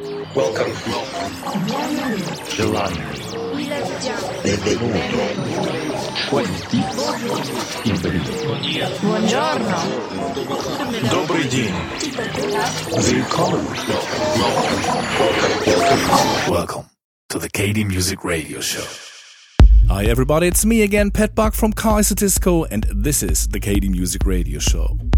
Welcome. Gelati. Benvenuto. Quanti. Buongiorno. Добрый день. Welcome. Welcome. To the KD Music Radio Show. Hi everybody, it's me again, Pat Buck from Kaiserdisco, and this is the KD Music Radio Show.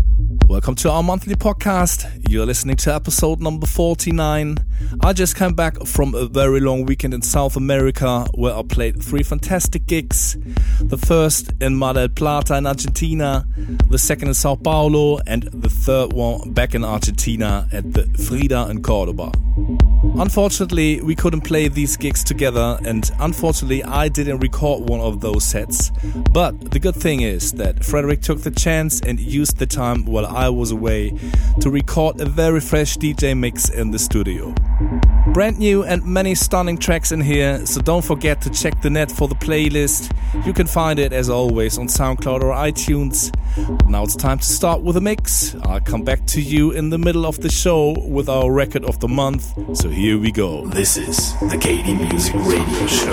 Welcome to our monthly podcast. You're listening to episode number 49. I just came back from a very long weekend in South America where I played three fantastic gigs. The first in Mar del Plata in Argentina, the second in Sao Paulo, and the third one back in Argentina at the Frida in Cordoba. Unfortunately, we couldn't play these gigs together, and unfortunately, I didn't record one of those sets. But the good thing is that Frederick took the chance and used the time while I was away to record a very fresh DJ mix in the studio. Brand new and many stunning tracks in here, so don't forget to check the net for the playlist. You can find it as always on SoundCloud or iTunes. Now it's time to start with a mix. I'll come back to you in the middle of the show with our record of the month. So here we go. This is the KD Music Radio Show.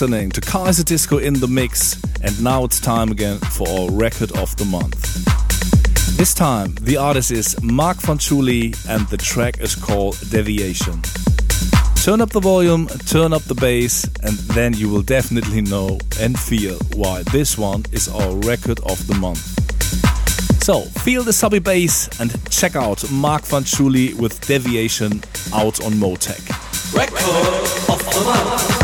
Listening to Kaiserdisco in the Mix, and now it's time again for our record of the month. This time, the artist is Mark Fanciulli, and the track is called Deviation. Turn up the volume, turn up the bass, and then you will definitely know and feel why this one is our record of the month. So, feel the subby bass and check out Mark Fanciulli with Deviation out on Motech. Record of the month.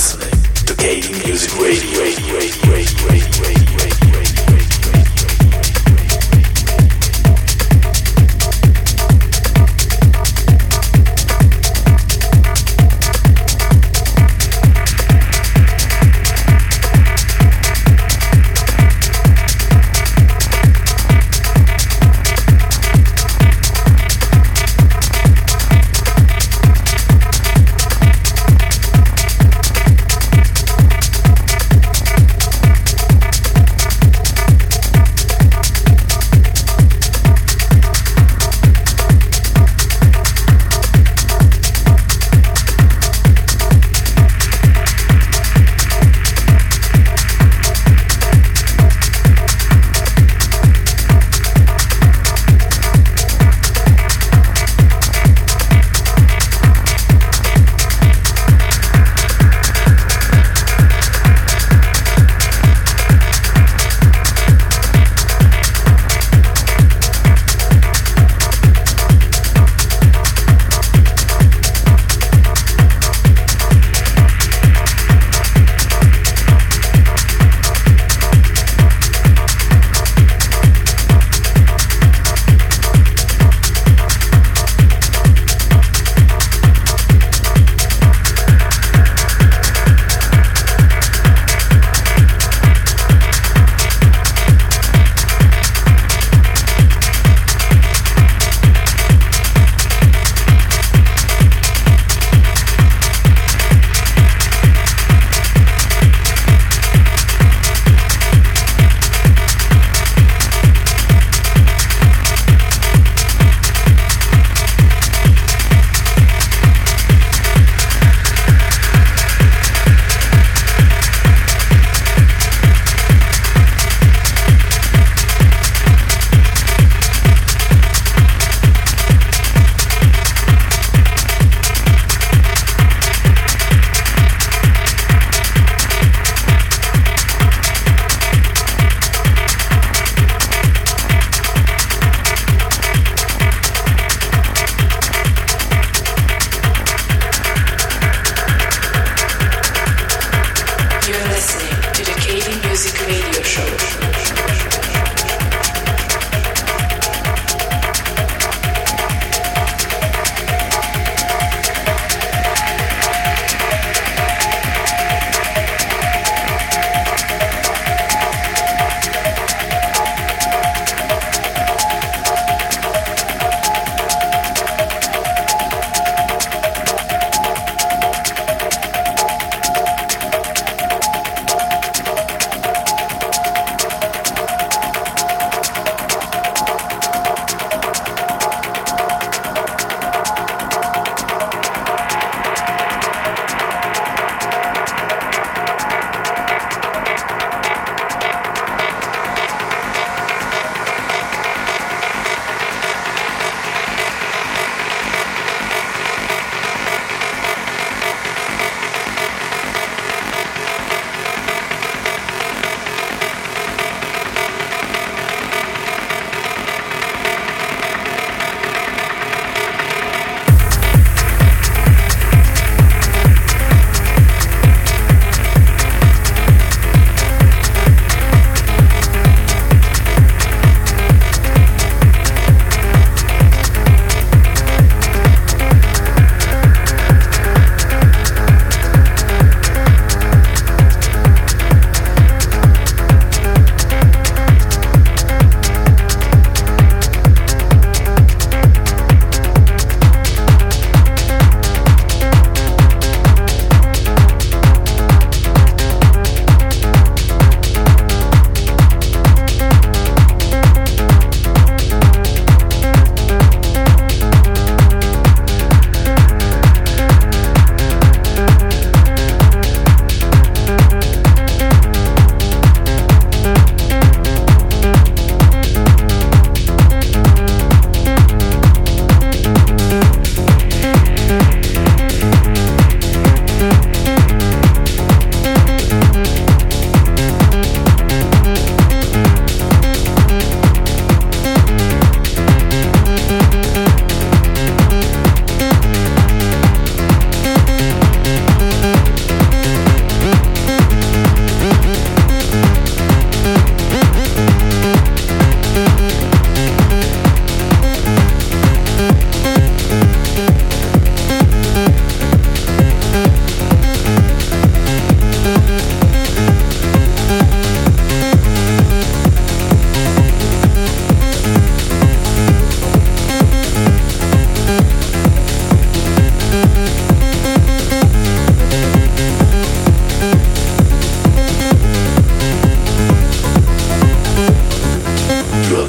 listening to KD Music Radio. radio, radio, radio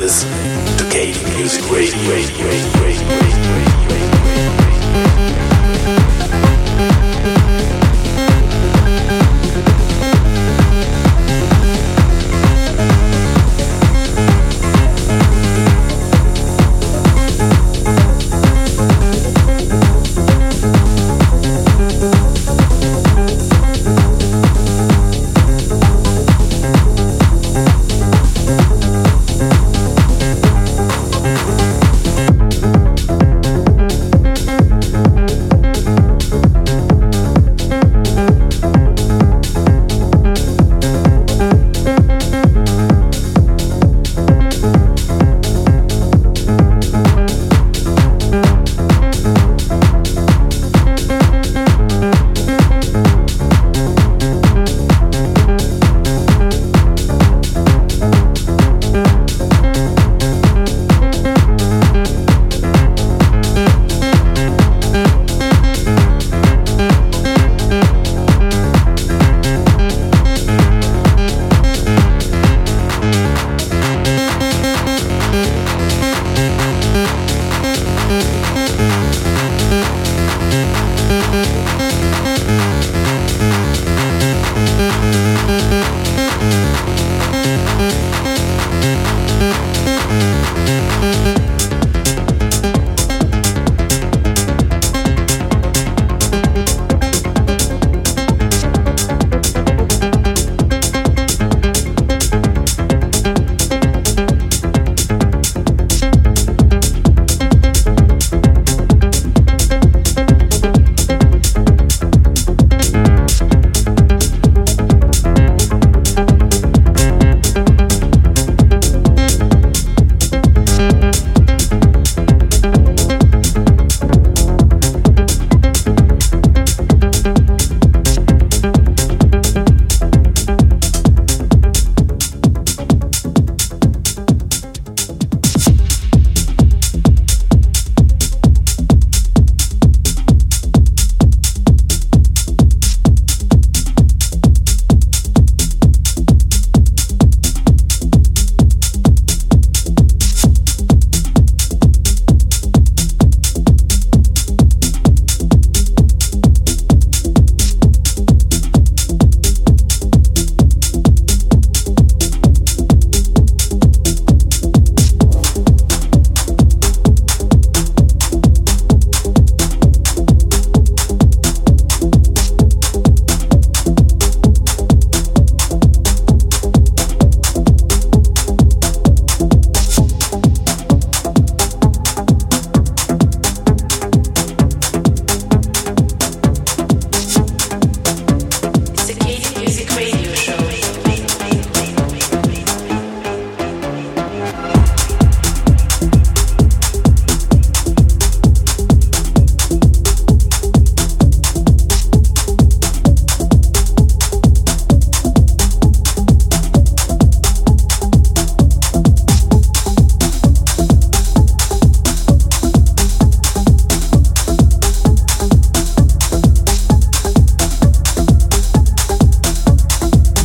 is KD Music Radio. radio, radio, radio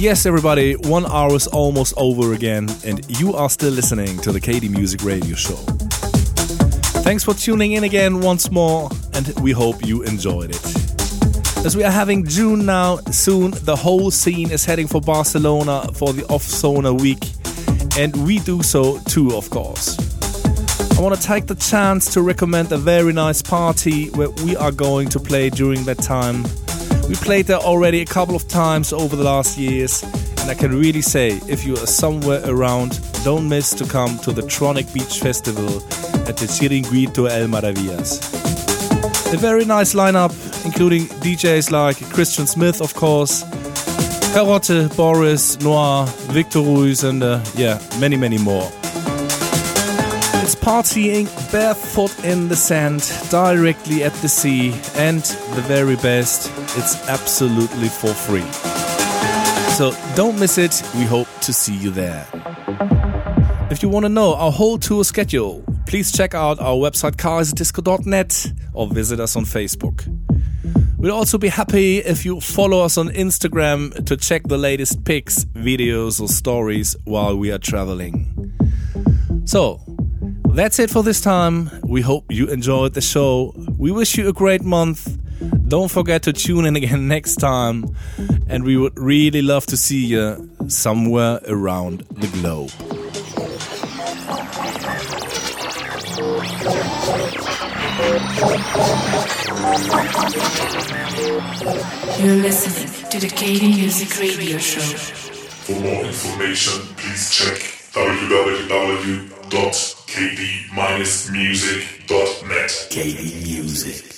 Yes, everybody, one hour is almost over again, and you are still listening to the KD Music Radio Show. Thanks for tuning in again once more, and we hope you enjoyed it. As we are having June now, soon the whole scene is heading for Barcelona for the Off Sonar week, and we do so too, of course. I want to take the chance to recommend a very nice party where we are going to play during that time we played there already a couple of times over the last years, and I can really say if you are somewhere around, don't miss to come to the Tronic Beach Festival at the Chiringuito El Maravillas. A very nice lineup, including DJs like Christian Smith, of course, Carotte, Boris, Noir, Victor Ruiz, and uh, yeah, many, many more. It's partying barefoot in the sand, directly at the sea, and the very best, it's absolutely for free. So don't miss it, we hope to see you there. If you want to know our whole tour schedule, please check out our website kaiserdisco.net or visit us on Facebook. We'll also be happy if you follow us on Instagram to check the latest pics, videos, or stories while we are traveling. So, that's it for this time. We hope you enjoyed the show. We wish you a great month. Don't forget to tune in again next time. And we would really love to see you somewhere around the globe. You're listening to the KD Music Radio Show. For more information, please check www.kd-music.net. KD Music.